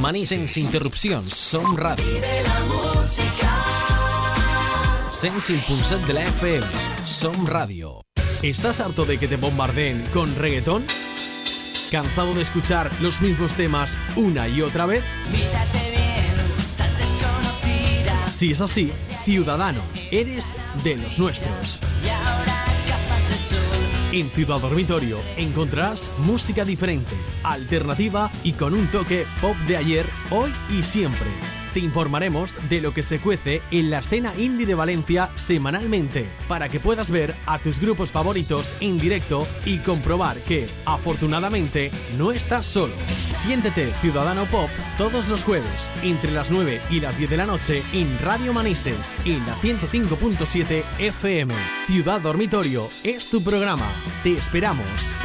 Manises interrupción, Som Radio. Sense impulsat de la FM, Som Radio. ¿Estás harto de que te bombardeen con reggaetón? ¿Cansado de escuchar los mismos temas una y otra vez? Si es así, ciudadano, eres de los nuestros. En Ciudad Dormitorio encontrarás música diferente, alternativa y con un toque pop de ayer, hoy y siempre te informaremos de lo que se cuece en la escena indie de Valencia semanalmente, para que puedas ver a tus grupos favoritos en directo y comprobar que, afortunadamente, no estás solo. Siéntete Ciudadano Pop todos los jueves, entre las 9 y las 10 de la noche, en Radio Manises, en la 105.7 FM. Ciudad Dormitorio es tu programa. Te esperamos.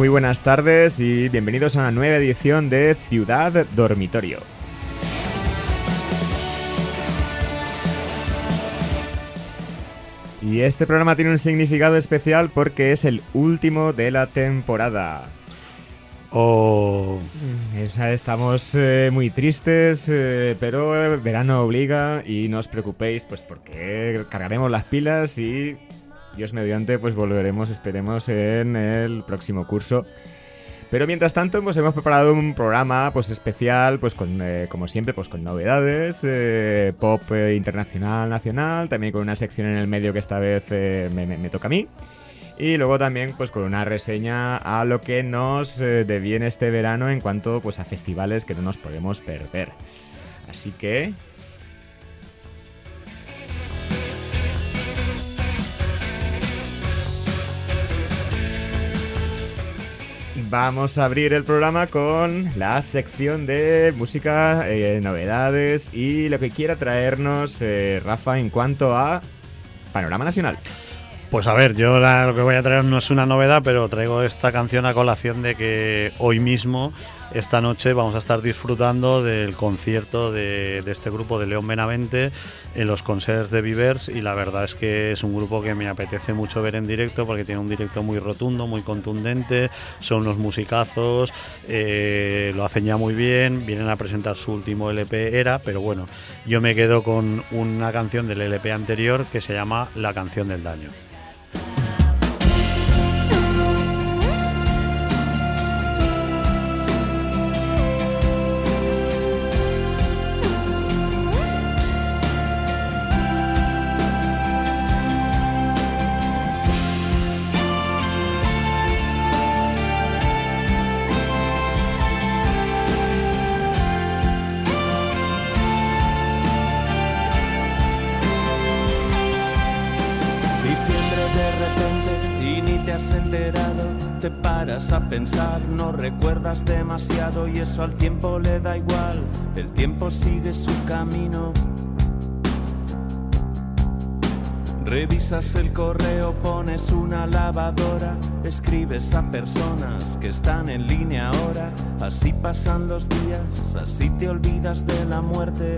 Muy buenas tardes y bienvenidos a una nueva edición de Ciudad Dormitorio. Y este programa tiene un significado especial porque es el último de la temporada. Oh. Esa, estamos eh, muy tristes, eh, pero verano obliga y no os preocupéis, pues porque cargaremos las pilas y Dios mediante, pues volveremos, esperemos, en el próximo curso. Pero mientras tanto, pues hemos preparado un programa pues especial, pues con, eh, como siempre, pues con novedades, eh, pop eh, internacional, nacional, también con una sección en el medio que esta vez me, toca a mí. Y luego también pues con una reseña a lo que nos deviene este verano en cuanto pues a festivales que no nos podemos perder. Así que Vamos a abrir el programa con la sección de música, eh, novedades y lo que quiera traernos eh, Rafa en cuanto a panorama nacional. Pues a ver, yo lo que voy a traer no es una novedad, pero traigo esta canción a colación de que hoy mismo esta noche vamos a estar disfrutando del concierto de, este grupo de León Benavente en los concerts de Vivers y la verdad es que es un grupo que me apetece mucho ver en directo porque tiene un directo muy rotundo, muy contundente, son unos musicazos, eh, lo hacen ya muy bien, vienen a presentar su último LP era, pero bueno, yo me quedo con una canción del LP anterior que se llama La canción del daño. Demasiado y eso al tiempo le da igual, el tiempo sigue su camino. Revisas el correo, pones una lavadora, escribes a personas que están en línea ahora, así pasan los días, así te olvidas de la muerte.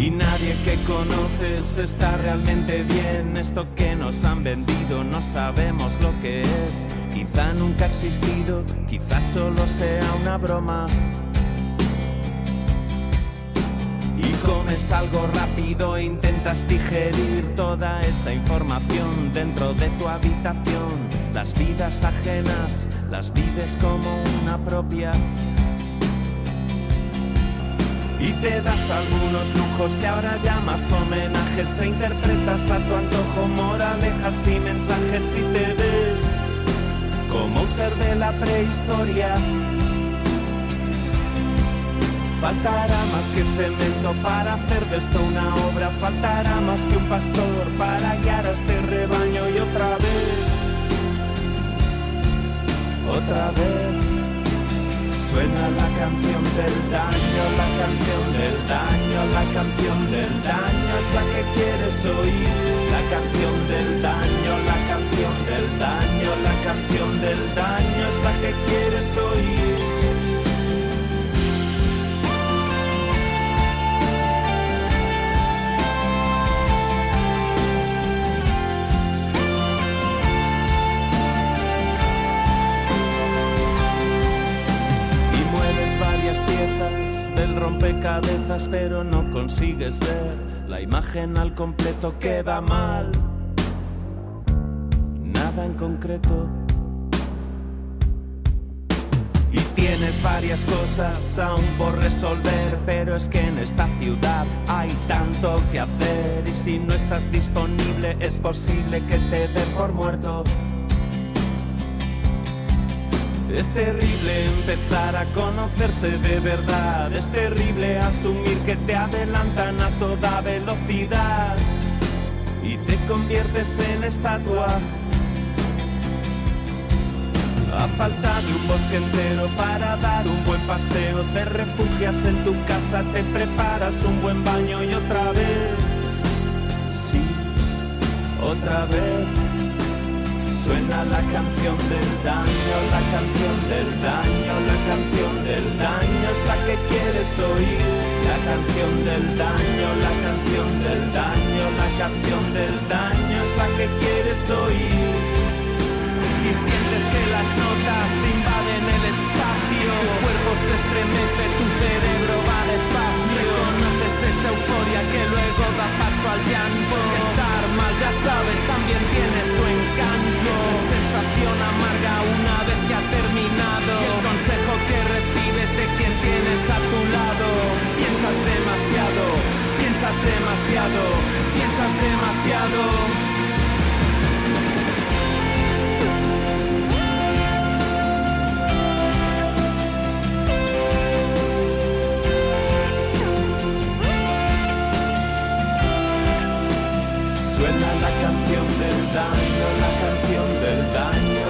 Y nadie que conoces está realmente bien. Esto que nos han vendido no sabemos lo que es. Quizá nunca ha existido, quizá solo sea una broma. Y comes algo rápido intentas digerir toda esa información dentro de tu habitación. Las vidas ajenas las vives como una propia y te das algunos lujos que ahora llamas homenajes e interpretas a tu antojo moralejas y mensajes y te ves como un ser de la prehistoria. Faltará más que cemento para hacer de esto una obra, faltará más que un pastor para guiar a este rebaño y otra vez, otra vez. Suena la canción del daño, la canción del daño, la canción del daño es la que quieres oír. La canción del daño, la canción del daño, la canción del daño es la que quieres oír. Cabezas pero no consigues ver la imagen al completo que va mal. Nada en concreto. Y tienes varias cosas aún por resolver, pero es que en esta ciudad hay tanto que hacer y si no estás disponible es posible que te den por muerto. Es terrible empezar a conocerse de verdad, es terrible asumir que te adelantan a toda velocidad y te conviertes en estatua. A falta de un bosque entero para dar un buen paseo, te refugias en tu casa, te preparas un buen baño y otra vez, sí, otra vez. Suena la canción del daño, la canción del daño, la canción del daño es la que quieres oír. La canción del daño, la canción del daño, la canción del daño es la que quieres oír. Y sientes que las notas invaden el espacio, tu cuerpo se estremece, tu cerebro va despacio. Esa euforia que luego da paso al llanto. Estar mal, ya sabes, también tiene su encanto. Esa sensación amarga una vez que ha terminado. Y el consejo que recibes de quien tienes a tu lado. Piensas demasiado, piensas demasiado, piensas demasiado. Daño, la canción del daño.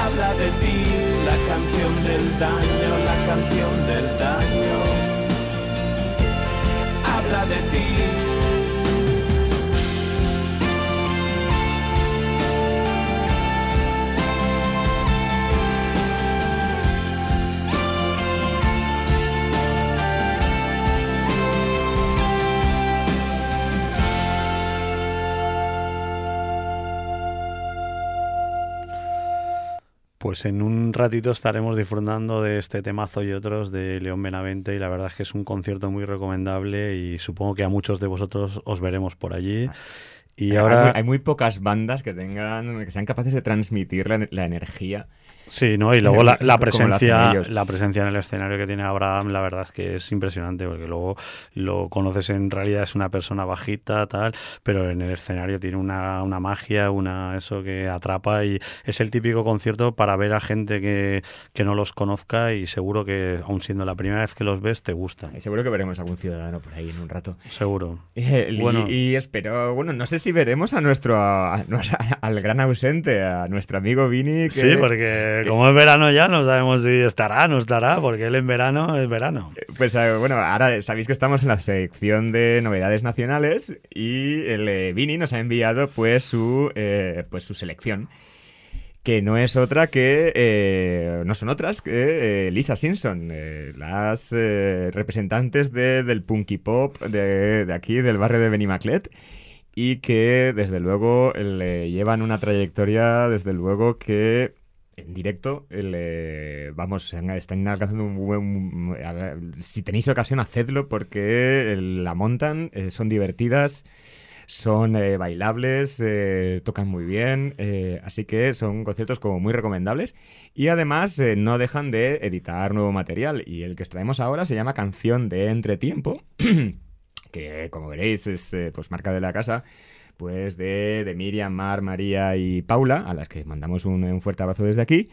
Habla de ti, la canción del daño, la canción del daño. Pues en un ratito estaremos disfrutando de este temazo y otros de León Benavente y la verdad es que es un concierto muy recomendable y supongo que a muchos de vosotros os veremos por allí. Y Hay- ahora hay, muy, hay muy pocas bandas que tengan que sean capaces de transmitir la, la energía. Sí, ¿no? Y luego la, lo hacen presencia, la presencia en el escenario que tiene Abraham, la verdad es que es impresionante, porque luego lo conoces en realidad es una persona bajita, tal, pero en el escenario tiene una, una magia, una eso que atrapa y es el típico concierto para ver a gente que, que no los conozca y seguro que, aun siendo la primera vez que los ves, te gusta. Y seguro que veremos algún ciudadano por ahí en un rato. Seguro. Eh, y- Bueno. y, espero, bueno, no sé si veremos a nuestro, a- a- al gran ausente, a nuestro amigo Vini. que- Sí, porque como es verano ya, no sabemos si estará, no estará, porque él en verano es verano. Pues eh, bueno, ahora sabéis que estamos en la sección de novedades nacionales y el eh, Vini nos ha enviado pues su, eh, pues su selección. Que no es otra que. eh, no son otras que eh, Lisa Simpson, eh, las eh, representantes de- del punky pop de, de aquí, del barrio de Benimaclet. Y que desde luego le llevan una trayectoria, desde luego que en directo, eh, vamos, están alcanzando un buen... Si tenéis ocasión, hacedlo porque el- la montan, eh, son divertidas, son eh, bailables, eh, tocan muy bien, eh, así que son conciertos como muy recomendables y además eh, no dejan de editar nuevo material y el que os traemos ahora se llama Canción de Entretiempo, que como veréis es eh, pues marca de la casa pues de, de Miriam, Mar, María y Paula, a las que mandamos un, un fuerte abrazo desde aquí.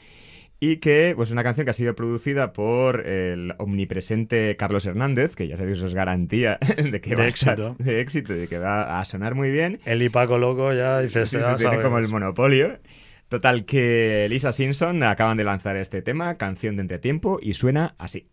Y que pues, es una canción que ha sido producida por el omnipresente Carlos Hernández, que ya sabéis, eso es garantía de que De va a estar- de éxito, de que va a sonar muy bien. Él y Paco Loco ya dices, Sí, "Ya sí, tiene como el sabemos". monopolio. Total, que Lisa Simpson acaban de lanzar este tema, canción de entretiempo, y suena así.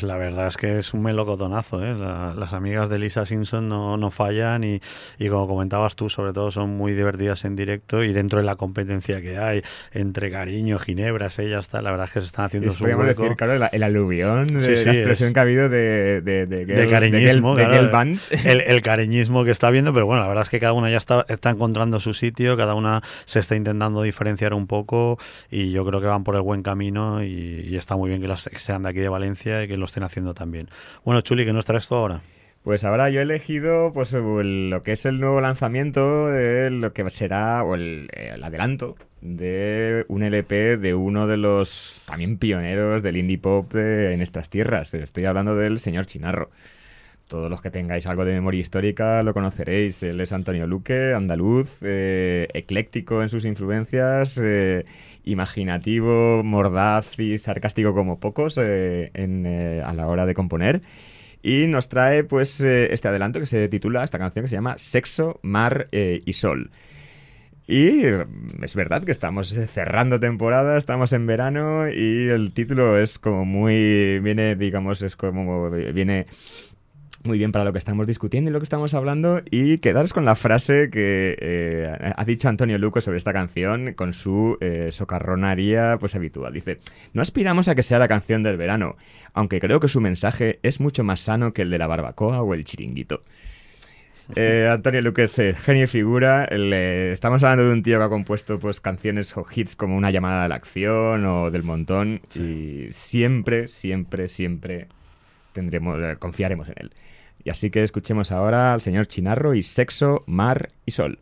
Pues la verdad es que es un melocotonazo, ¿eh? La- las amigas de Lisa Simpson no, no fallan y, y como comentabas tú, sobre todo son muy divertidas en directo y dentro de la competencia que hay entre cariño, ginebras, ellas, tal, la verdad es que se están haciendo su podríamos decir, claro, la- el aluvión de Sí, sí, la expresión es- que ha habido de, de, de, de cariñismo, de, claro, girl bands. el, el cariñismo que está viendo, pero bueno, la verdad es que cada una ya está, está encontrando su sitio, cada una se está intentando diferenciar un poco y yo creo que van por el buen camino y, y está muy bien que, las, que sean de aquí de Valencia y que lo estén haciendo también. Bueno, Chuli, ¿qué nos traes tú ahora? Pues ahora yo he elegido pues lo que es el nuevo lanzamiento de lo que será, o el, el adelanto de un LP de uno de los también pioneros del indie pop de- en estas tierras. Estoy hablando del señor Chinarro. Todos los que tengáis algo de memoria histórica lo conoceréis. Él es Antonio Luque, andaluz, eh, ecléctico en sus influencias, eh, imaginativo, mordaz y sarcástico como pocos eh, en, eh, a la hora de componer. Y nos trae pues eh, este adelanto que se titula, esta canción que se llama Sexo, Mar y Sol. Y eh, es verdad que estamos cerrando temporada, estamos en verano y el título es como muy, viene, digamos, es como, viene muy bien para lo que estamos discutiendo y lo que estamos hablando y quedaros con la frase que eh, ha dicho Antonio Luco sobre esta canción con su eh, socarronaría pues habitual. Dice, no aspiramos a que sea la canción del verano, aunque creo que su mensaje es mucho más sano que el de la barbacoa o el chiringuito. Eh, Antonio Luque es eh, genio y figura. Estamos hablando de un tío que ha compuesto pues canciones o hits como Una llamada a la acción o Del montón y siempre, siempre, siempre eh, confiaremos en él. Y así que escuchemos ahora al señor Chinarro y Sexo, Mar y Sol.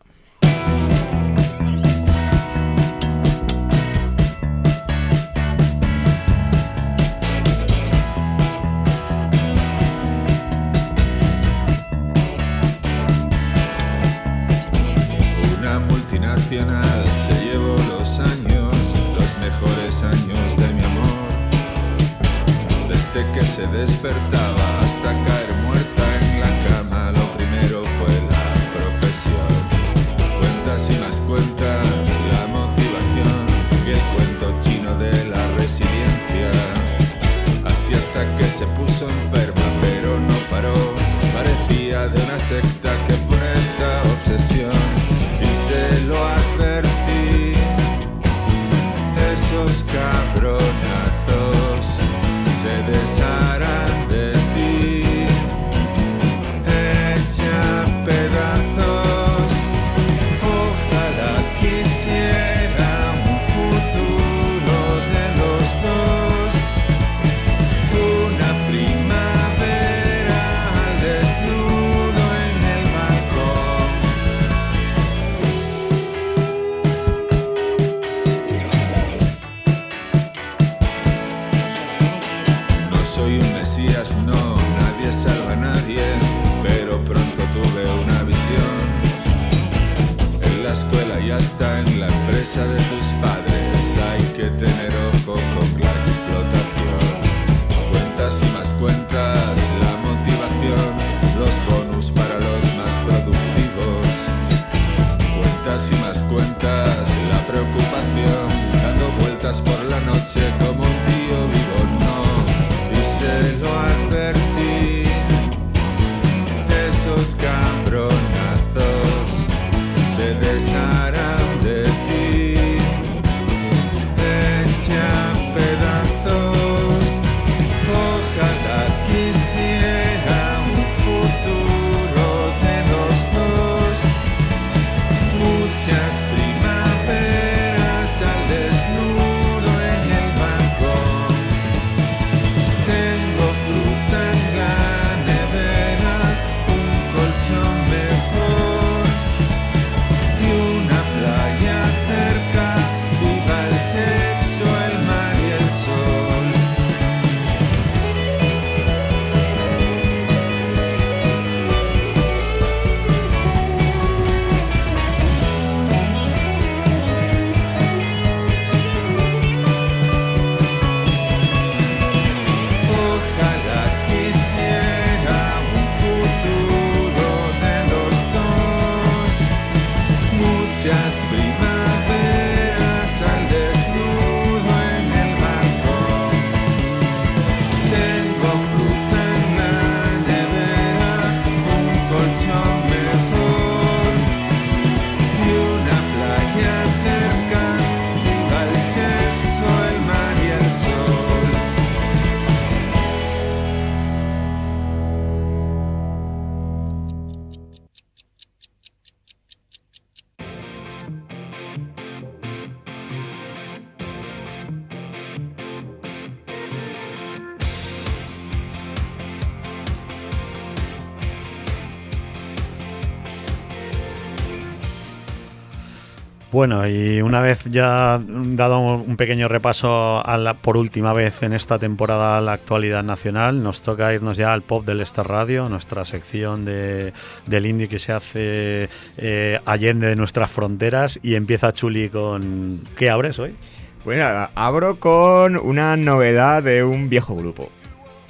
Bueno, y una vez ya dado un pequeño repaso a la- por última vez en esta temporada a la actualidad nacional, nos toca irnos ya al pop del Star Radio, nuestra sección de, del indie que se hace eh, allende de nuestras fronteras. Y empieza Chuli con. ¿Qué abres hoy? Pues nada, abro con una novedad de un viejo grupo.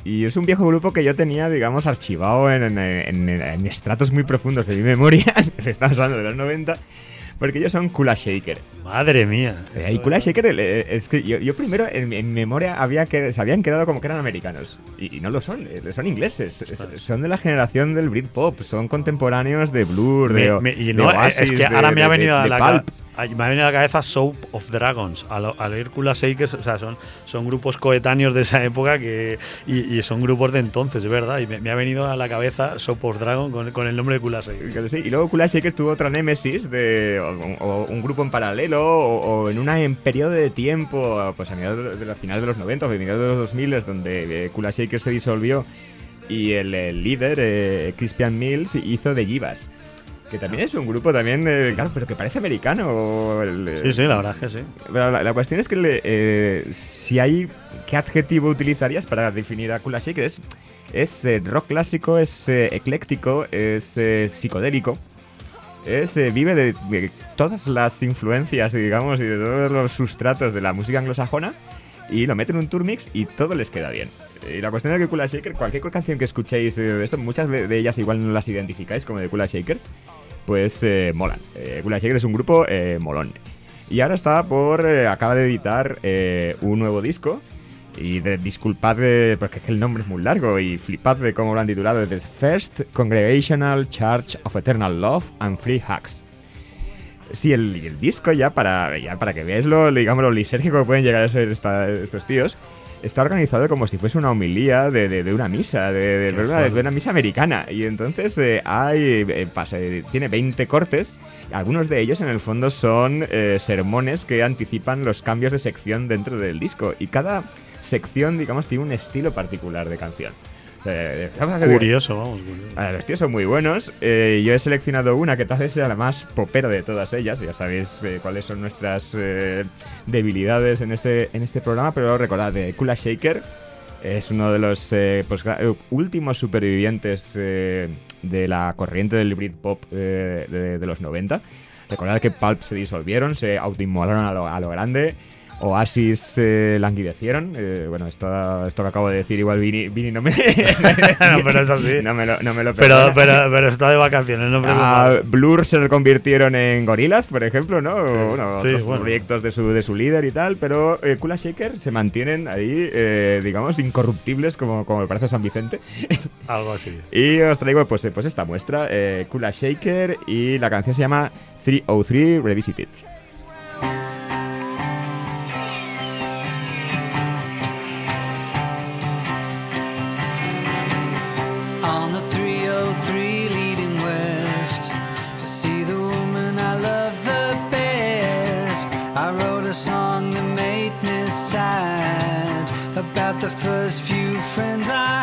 Y es un viejo grupo que yo tenía, digamos, archivado en, en- en- en estratos muy profundos de mi memoria. Estamos hablando de los 90. Porque ellos son Kula Shaker. Madre mía. Eh, y Kula Shaker, eh, es que yo, yo primero en, memoria había que, se habían quedado como que eran americanos. Y, y no lo son, eh, son ingleses. Es- son de la generación del Britpop. Son contemporáneos de Blur, de, Me- me- y de no, Oasis, es que de- ahora me de- ha venido de- a la. Me ha venido a la cabeza Soap of Dragons, a lo- al Hércules o sea, son, son grupos coetáneos de esa época que y, son grupos de entonces, es verdad. Y me, ha venido a la cabeza Soap of Dragon con, con el nombre de Kula. Y luego Kula tuvo otra némesis de o, un grupo en paralelo o, en un periodo de tiempo, pues a mediados de la final de los 90 o a mediados de los 2000 es donde eh, Kula Shaker se disolvió y el, el líder, eh, Crispian Mills, hizo de Givas. Que también es un grupo también, eh, claro, pero que parece americano. el, eh, Sí, sí, la verdad es que sí. pero la, la cuestión es que le- eh, si hay. ¿Qué adjetivo utilizarías para definir a Kula Shaker? Es, es eh, rock clásico, es eh, ecléctico, es psicodélico. Es, vive de, de todas las influencias, digamos, y de todos los sustratos de la música anglosajona. Y lo meten en un tour mix y todo les queda bien. Y la cuestión es que Kula Shaker, cualquier canción que escuchéis eh, de esto, muchas de, de ellas igual no las identificáis como de Kula Shaker, pues eh, molan. Eh, Kula Shaker es un grupo eh, molón. Y ahora está por. acaba de editar un nuevo disco. Y de- disculpad de- porque es que el nombre es muy largo y flipad de cómo lo han titulado. The First Congregational Church of Eternal Love and Free Hugs. Sí, el, el disco ya para, ya para que veáis lo, digamos, lo lisérgico que pueden llegar a ser esta- estos tíos. Está organizado como si fuese una homilía de, de- de una misa, de, de- una, de una misa americana. Y entonces eh, hay, eh, pasa- eh, tiene 20 cortes. Algunos de ellos en el fondo son sermones que anticipan los cambios de sección dentro del disco. Y cada sección, digamos, tiene un estilo particular de canción. O sea, Curioso, vamos. curioso. Los tíos son muy buenos. Eh, yo he seleccionado una que tal vez sea la más popera de todas ellas. Ya sabéis eh, cuáles son nuestras eh, debilidades en este, en este programa, pero recordad, eh, Kula Shaker es uno de los pues, últimos supervivientes de la corriente del Britpop de, de los 90. Recordad que Pulp se disolvieron, se autoinmolaron a lo, a lo grande. Oasis eh, languidecieron. Eh, bueno, esto, esto que acabo de decir, igual Vini, Vini no me. No, pero es así. No me lo, no me lo Pero, pero, pero está de vacaciones, no Ah. Blur se reconvirtieron en Gorillaz, por ejemplo, ¿no? Bueno, sí, otros bueno. proyectos de su, de su líder y tal, pero eh, Kula Shaker se mantienen ahí, eh, digamos, incorruptibles como, como me parece San Vicente. Algo así. y os traigo pues, eh, pues esta muestra, eh, Kula Shaker, y la canción se llama 303 Revisited. About the first few friends I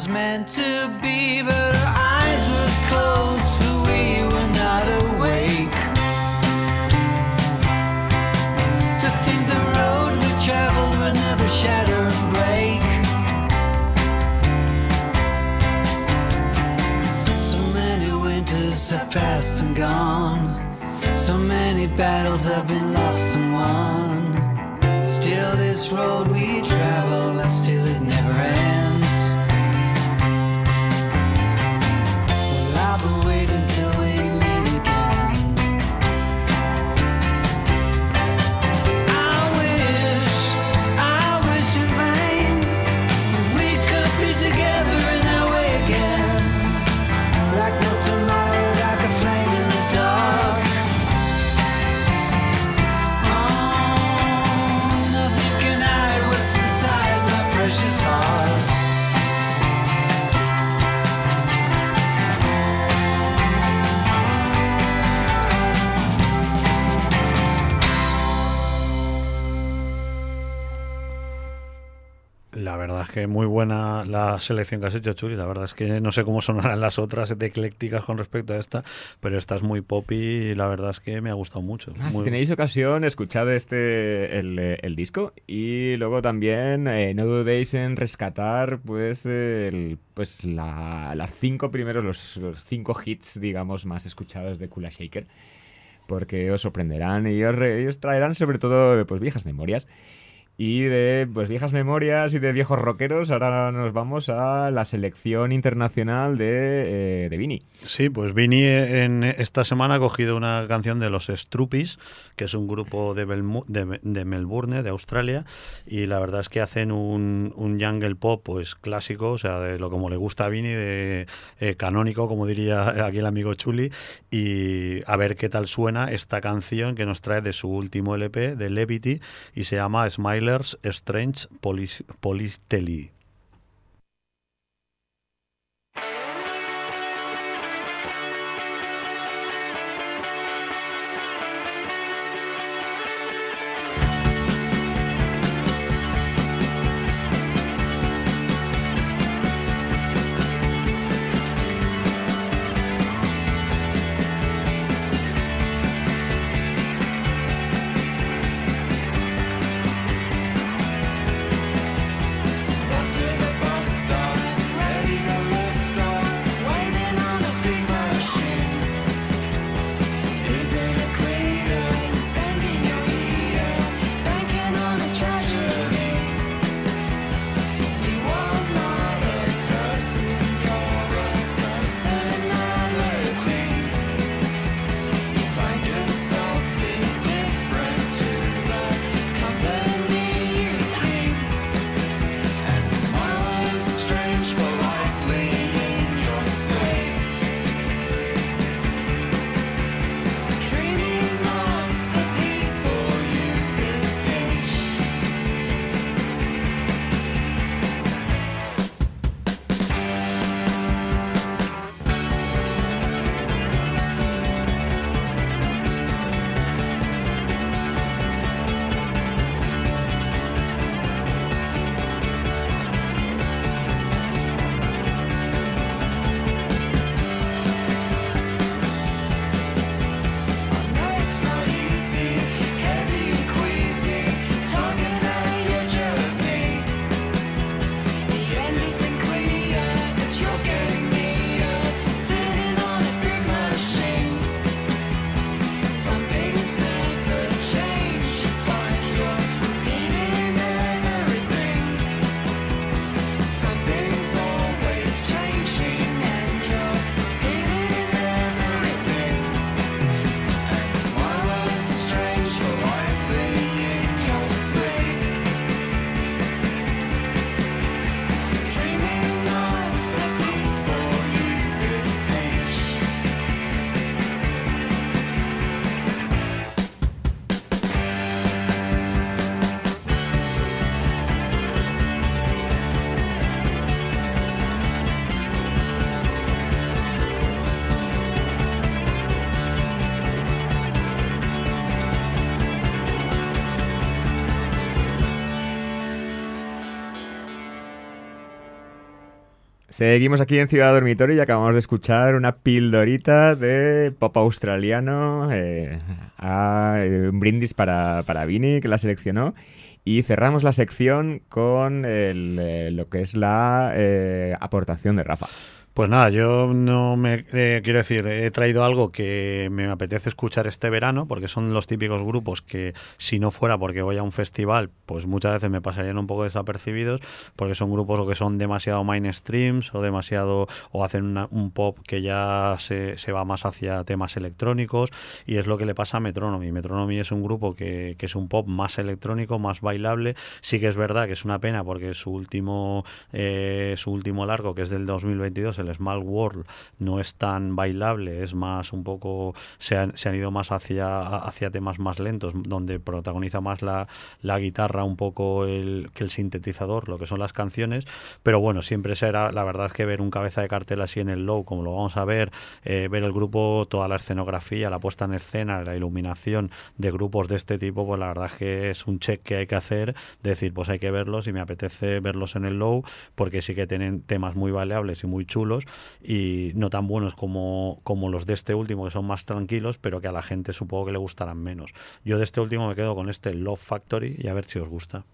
was meant to que muy buena la selección que has hecho, Chuli. La verdad es que no sé cómo sonarán las otras de eclécticas con respecto a esta, pero esta es muy pop y la verdad es que me ha gustado mucho. Ah, si Muy- tenéis ocasión, escuchad este el, eh, el disco y luego también eh, no dudéis en rescatar pues el, pues la, las cinco primeros los, los cinco hits digamos más escuchados de Kula Shaker porque os sorprenderán y os, re- y os traerán sobre todo pues viejas memorias y de pues viejas memorias y de viejos rockeros ahora nos vamos a la selección internacional de, eh, de Vini. Sí, pues Vini eh, en esta semana ha cogido una canción de los Struppies, que es un grupo de, Belmu- de, de Melbourne, de Australia, y la verdad es que hacen un, un jungle pop pues clásico, o sea, de lo como le gusta a Vini, de eh, canónico, como diría aquí el amigo Chuli, y a ver qué tal suena esta canción que nos trae de su último LP, de Levity, y se llama Smilers thrillers estranys polisteli. Seguimos aquí en Ciudad Dormitorio y acabamos de escuchar una pildorita de pop australiano, eh, a- eh, un brindis para, para Vini, que la seleccionó. Y cerramos la sección con eh, lo que es la aportación de Rafa. Pues nada, yo no me eh, quiero decir, he traído algo que me apetece escuchar este verano, porque son los típicos grupos que si no fuera porque voy a un festival, pues muchas veces me pasarían un poco desapercibidos, porque son grupos o que son demasiado mainstreams o demasiado o hacen una- un pop que ya se, va más hacia temas electrónicos y es lo que le pasa a Metronomy. Metronomy es un grupo que, que es un pop más electrónico, más bailable. Sí que es verdad que es una pena porque su último eh, su último largo, que es del 2022, el Small World, no es tan bailable, es más un poco, se han, se han ido más hacia, hacia temas más lentos, donde protagoniza más la, la guitarra un poco el, que el sintetizador, lo que son las canciones, pero bueno, siempre será, la verdad es que ver un cabeza de cartel así en el low, como lo vamos a ver, eh, ver el grupo, toda la escenografía, la puesta en escena, la iluminación de grupos de este tipo, pues la verdad es que es un check que hay que hacer, decir, pues hay que verlos y me apetece verlos en el low, porque sí que tienen temas muy bailables y muy chulos y no tan buenos como, como los de este último, que son más tranquilos, pero que a la gente supongo que le gustarán menos. Yo de este último me quedo con este Love Factory y a ver si os gusta.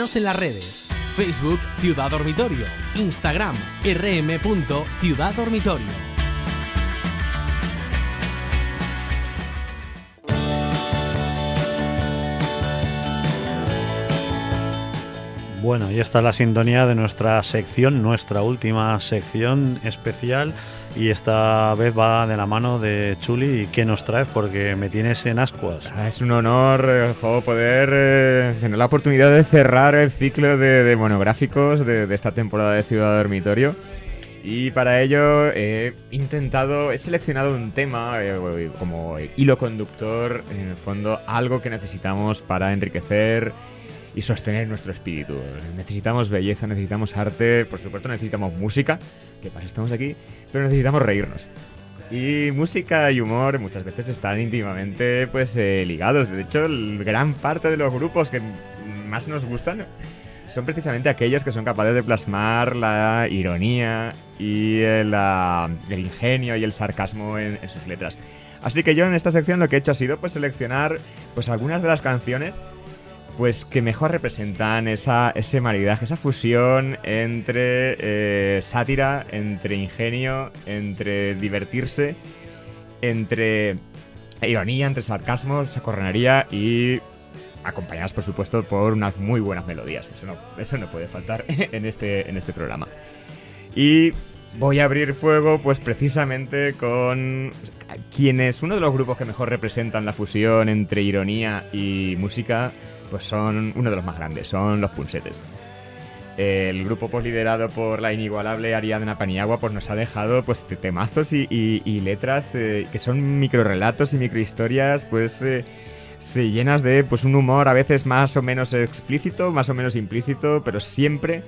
En las redes. Facebook Ciudad Dormitorio. Instagram rm.ciudaddormitorio. Bueno, y esta es la sintonía de nuestra sección, nuestra última sección especial. Y esta vez va de la mano de Chuli. ¿Y qué nos traes? Porque me tienes en ascuas. Ah, es un honor eh, jo, poder eh, tener la oportunidad de cerrar el ciclo de, de monográficos de, de esta temporada de Ciudad Dormitorio. Y para ello he intentado, he seleccionado un tema eh, como hilo conductor, en el fondo algo que necesitamos para enriquecer y sostener nuestro espíritu. Necesitamos belleza, necesitamos arte, por supuesto necesitamos música, que eso estamos aquí, pero necesitamos reírnos. Y música y humor muchas veces están íntimamente pues eh, ligados. De hecho, el- gran parte de los grupos que más nos gustan son precisamente aquellos que son capaces de plasmar la ironía y eh, la- el ingenio y el sarcasmo en, en sus letras. Así que yo en esta sección lo que he hecho ha sido pues seleccionar pues algunas de las canciones pues que mejor representan esa, ese maridaje, esa fusión entre eh, sátira, entre ingenio, entre divertirse, entre ironía, entre sarcasmo, sacorronería y acompañadas por supuesto por unas muy buenas melodías. Eso no, eso no puede faltar en este, en este programa. Y voy a abrir fuego pues precisamente con quienes, uno de los grupos que mejor representan la fusión entre ironía y música, pues son uno de los más grandes, son los Punsetes. El grupo pues liderado por la inigualable Ariadna Paniagua pues nos ha dejado pues te- temazos y, y- letras eh, que son microrelatos y microhistorias pues eh, llenas de pues un humor a veces más o menos explícito, más o menos implícito, pero siempre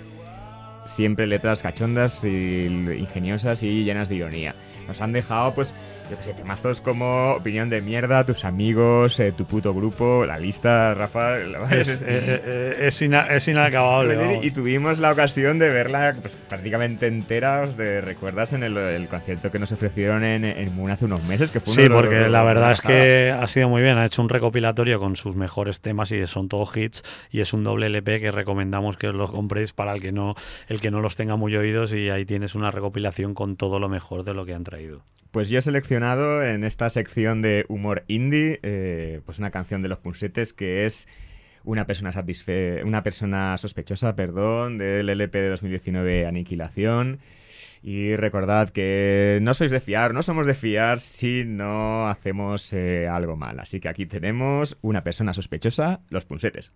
siempre letras cachondas y ingeniosas y llenas de ironía. Nos han dejado, pues, yo que sé, temazos como Opinión de Mierda, Tus Amigos, eh, Tu Puto Grupo, La Lista, Rafa... la- Es, eh, eh, es ina- es inacabable. vamos. y tuvimos la ocasión de verla pues, prácticamente entera, ¿os de, recuerdas en el, el concierto que nos ofrecieron en, en Moon hace unos meses? Que fue Sí, los- porque la verdad es que ha sido muy bien. Ha hecho un recopilatorio con sus mejores temas y son todos hits. Y es un doble LP que recomendamos que os los compréis para el que no, el que no los tenga muy oídos. Y ahí tienes una recopilación con todo lo mejor de lo que han traído. Pues yo he seleccionado en esta sección de humor indie, eh, pues una canción de los Punsetes que es una persona satisfe una persona sospechosa, perdón, del LP de 2019 Aniquilación. Y recordad que no sois de fiar, no somos de fiar si no hacemos eh, algo mal. Así que aquí tenemos una persona sospechosa, los Punsetes.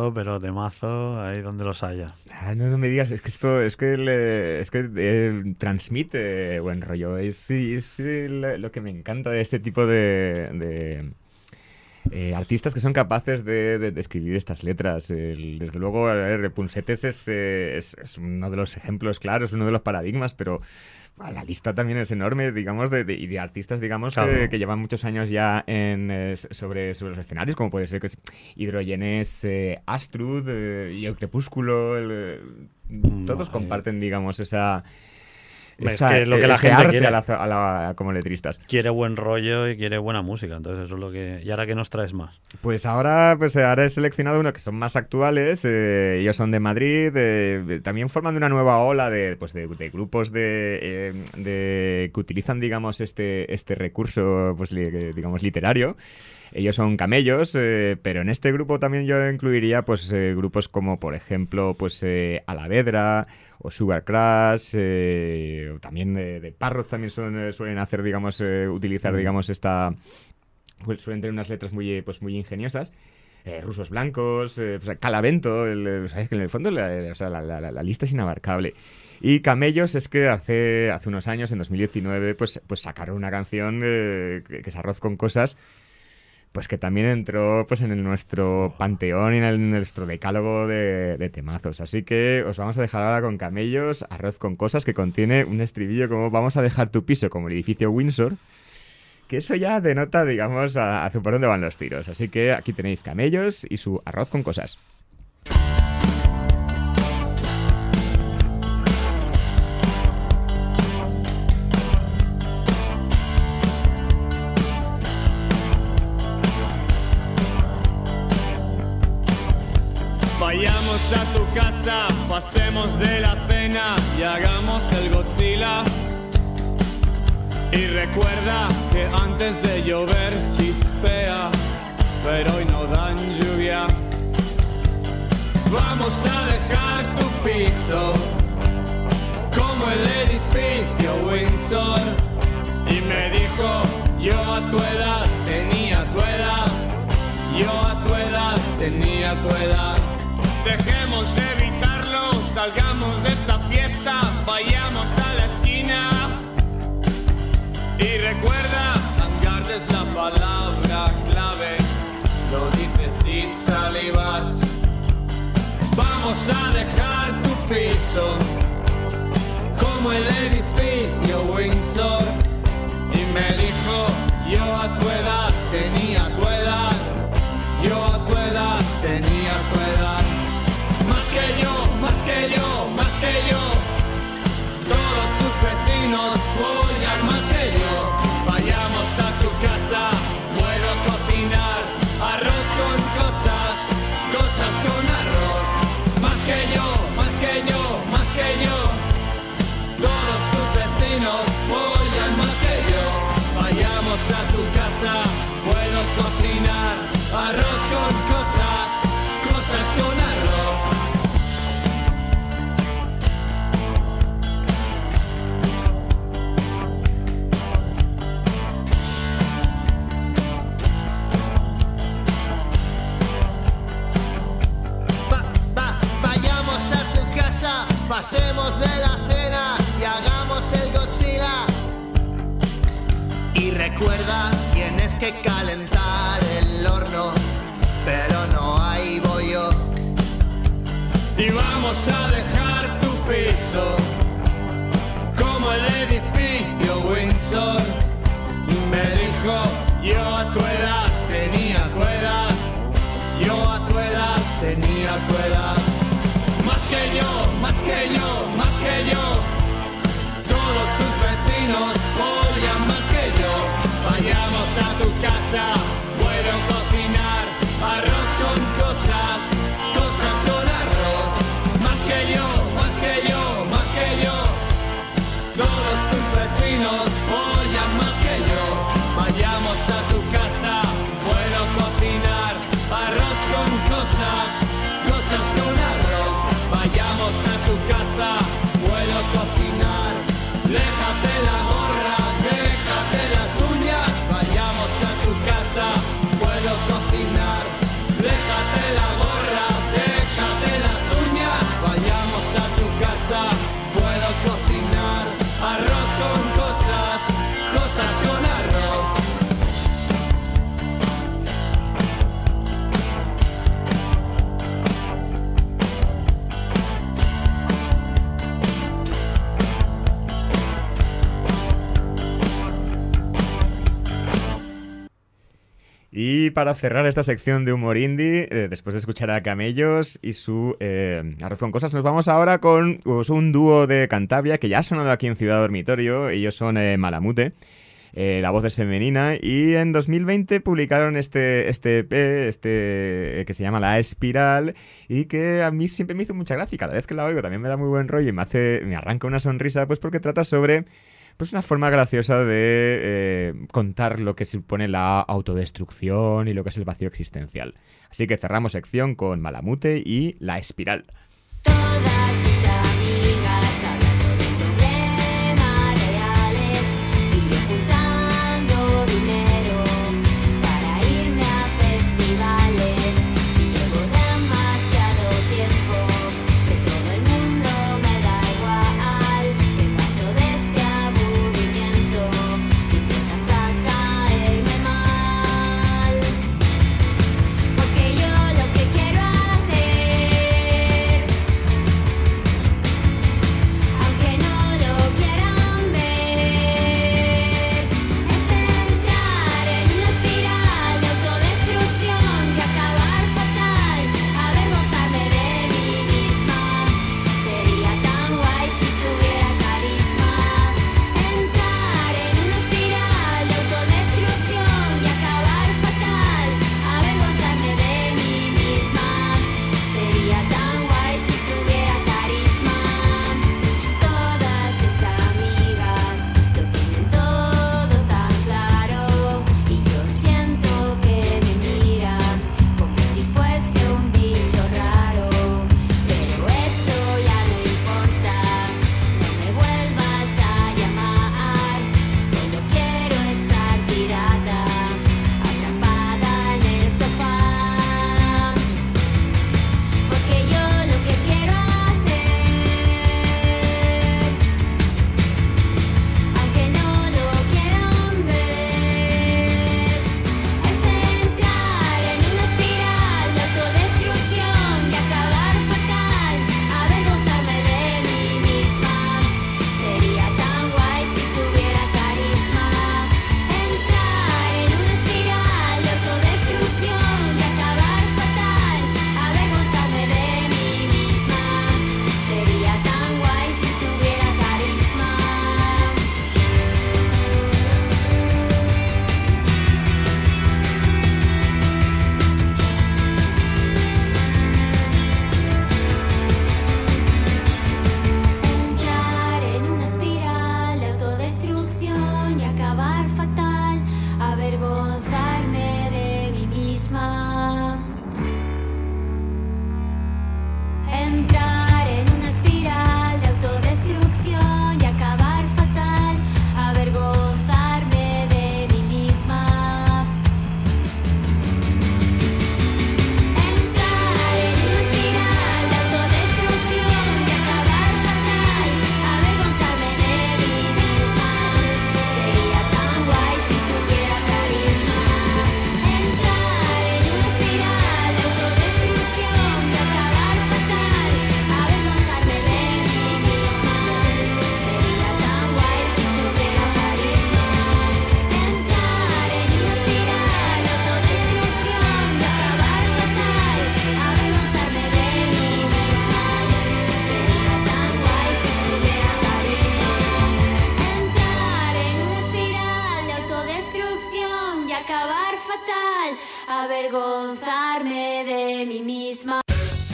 Temazo, pero temazo ahí donde los haya. Ah, no, me digas, es que esto, es que, es que eh, transmite buen rollo. Es, es lo que me encanta de este tipo de, de, eh, artistas que son capaces de, de- de escribir estas letras. Desde luego, eh, es, es uno de los ejemplos claros, uno de los paradigmas, pero la lista también es enorme, digamos, de, de- artistas, digamos, Claro. que, que llevan muchos años ya en, eh, sobre, sobre los escenarios, como puede ser que es Hidrogenes, eh, Astrud eh, y el Crepúsculo. el, eh, todos Vale. comparten, digamos, esa. Es que es lo que la ese gente arte quiere. a la- a la- como letristas. Quiere buen rollo y quiere buena música, entonces eso es lo que... ¿Y ahora qué nos traes más? Pues ahora, pues ahora he seleccionado uno que son más actuales. eh, ellos son de Madrid. eh, de- también forman una nueva ola de, pues de, de grupos de, eh, de- que utilizan, digamos, este, este recurso, pues li- eh, digamos, literario. Ellos son camellos, eh, pero en este grupo también yo incluiría, pues, eh, grupos como, por ejemplo, pues, eh, Alavedra o Sugar Crash, eh, o también de, de Parrots también son, eh, suelen hacer, digamos, eh, utilizar, Mm. digamos, esta pues suelen tener unas letras muy, pues, muy ingeniosas. Eh, rusos blancos, eh, pues, Calavento, el, sabes que en el fondo la, la- o sea, la- la- la- la lista es inabarcable. Y Camellos es que hace, hace unos años, en 2019, pues, pues sacaron una canción eh, que, que es Arroz con Cosas, pues que también entró pues en el nuestro panteón y en el- nuestro decálogo de, temazos. Así que os vamos a dejar ahora con Camellos, Arroz con Cosas, que contiene un estribillo como vamos a dejar tu piso como el edificio Windsor, que eso ya denota, digamos, a- hacia por dónde van los tiros. Así que aquí tenéis camellos y su arroz con cosas. A tu casa, pasemos de la cena y hagamos el Godzilla. Y recuerda que antes de llover chispea, pero hoy no dan lluvia. Vamos a dejar tu piso como el edificio Windsor. Y me dijo, Yo a tu edad tenía tu edad. Yo a tu edad tenía tu edad. Dejemos de evitarlo, salgamos de esta fiesta, vayamos a la esquina. Y recuerda, hangar es la palabra clave. Lo dices y salivas. Vamos a dejar tu piso como el edificio Windsor. Y me dijo, yo a tu edad tenía tu edad. Yo a tu edad tenía tu edad. Más que yo, más que yo, más que yo. Todos tus vecinos follan más que yo. Vayamos a tu casa, pasemos de la cena y hagamos el Godzilla. Y recuerda, tienes que calentar el horno, pero no hay bollo. Y vamos a dejar tu piso como el edificio Windsor. Tu Y para cerrar esta sección de humor indie, eh, después de escuchar a Camellos y su eh, Arroz con Cosas, nos vamos ahora con pues, un dúo de Cantabria que ya ha sonado aquí en Ciudad Dormitorio. Ellos son eh, Malamute. Eh, la voz es femenina y en 2020 publicaron este, este EP este, que se llama La Espiral y que a mí siempre me hizo mucha gracia. Cada vez que la oigo también me da muy buen rollo y me, hace, me arranca una sonrisa pues porque trata sobre pues una forma graciosa de eh, contar lo que supone la autodestrucción y lo que es el vacío existencial. Así que cerramos sección con Malamute y La Espiral.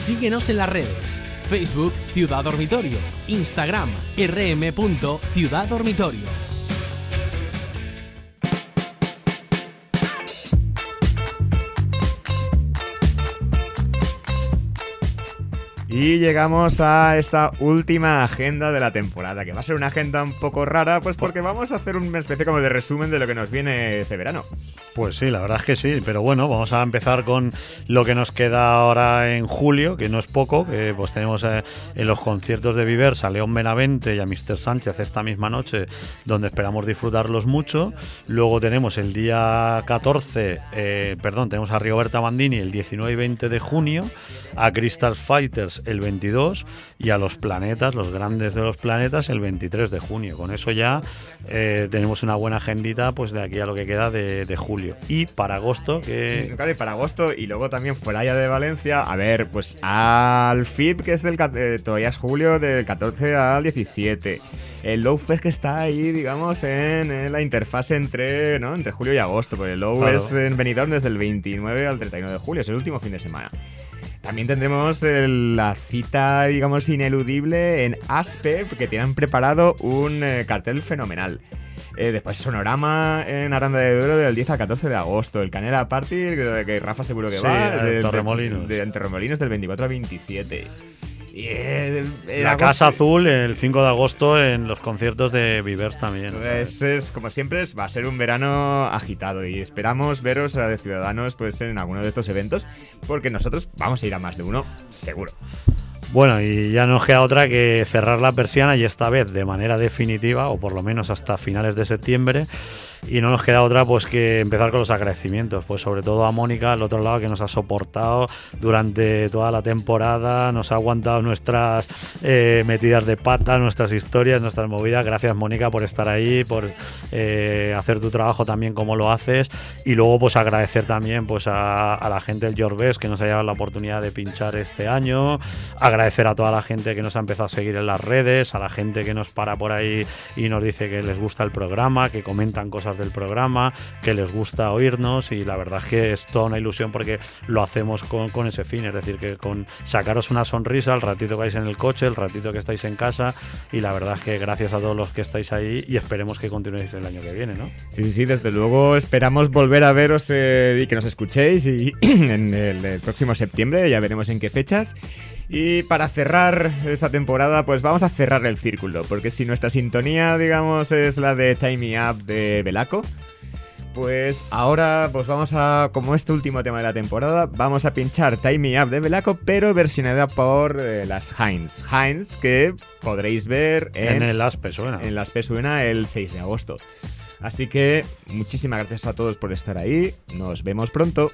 Síguenos en las redes. Facebook Ciudad Dormitorio. Instagram rm.ciudaddormitorio. Y llegamos a esta última agenda de la temporada, que va a ser una agenda un poco rara, pues porque vamos a hacer una especie como de resumen de lo que nos viene este verano. Pues sí, la verdad es que sí, pero bueno, vamos a empezar con lo que nos queda ahora en julio, que no es poco, pues tenemos eh, en los conciertos de Vivers a León Benavente y a Mr. Sánchez esta misma noche, donde esperamos disfrutarlos mucho. Luego tenemos el día 14, eh, perdón, tenemos a Rigoberta Bandini el 19 y 20 de junio, a Crystal Fighters el 22 y a los planetas, los grandes de los planetas, el 23 de junio. Con eso ya eh, tenemos una buena agendita pues de aquí a lo que queda de, de julio. Y para agosto, que Claro, y para agosto y luego también fuera ya de Valencia, a ver, pues al FIP que es del eh, todavía es julio del 14 al 17. El Low Fest que está ahí, digamos, en, en la interfase entre, ¿no? entre julio y agosto, porque el Low Claro. es en Benidorm desde el 29 al 31 de julio, es el último fin de semana. También tendremos la cita, digamos, ineludible en Aspe, que tienen preparado un eh, cartel fenomenal. Eh, después Sonorama en Aranda de Duero del 10 al 14 de agosto. El Canela Party, que, Rafa seguro que Sí, va. del- Torremolinos. De, en Torremolinos del 24 al 27. Eh, la agosto- Casa Azul el 5 de agosto en los conciertos de Vivers también. Pues es, como siempre, va a ser un verano agitado y esperamos veros a de Ciudadanos pues, en alguno de estos eventos, porque nosotros vamos a ir a más de uno, seguro. Bueno, y ya nos queda otra que cerrar la persiana y esta vez de manera definitiva, o por lo menos hasta finales de septiembre. Y no nos queda otra pues que empezar con los agradecimientos, pues sobre todo a Mónica al otro lado que nos ha soportado durante toda la temporada, nos ha aguantado nuestras eh, metidas de pata, nuestras historias, nuestras movidas. Gracias Mónica por estar ahí, por eh, hacer tu trabajo también como lo haces. Y luego pues agradecer también pues a, a la gente del Yorbes que nos ha dado la oportunidad de pinchar este año. Agradecer a toda la gente que nos ha empezado a seguir en las redes, a la gente que nos para por ahí y nos dice que les gusta el programa, que comentan cosas del programa, que les gusta oírnos y la verdad es que es toda una ilusión porque lo hacemos con, ese fin, es decir, que con sacaros una sonrisa el ratito que vais en el coche, el ratito que estáis en casa y la verdad es que gracias a todos los que estáis ahí y esperemos que continuéis el año que viene, ¿no? Sí, sí, sí, desde luego esperamos volver a veros eh, y que nos escuchéis y en el próximo septiembre, ya veremos en qué fechas. Y para cerrar esta temporada, pues vamos a cerrar el círculo, porque si nuestra sintonía, digamos, es la de Time Me Up de Belaco, pues ahora, pues vamos a, como este último tema de la temporada, vamos a pinchar Time Me Up de Belaco, pero versionada por eh, las Heinz. Heinz que podréis ver En, en, el ASPE suena. en Las Pesuena el 6 de agosto. Así que muchísimas gracias a todos por estar ahí. Nos vemos pronto.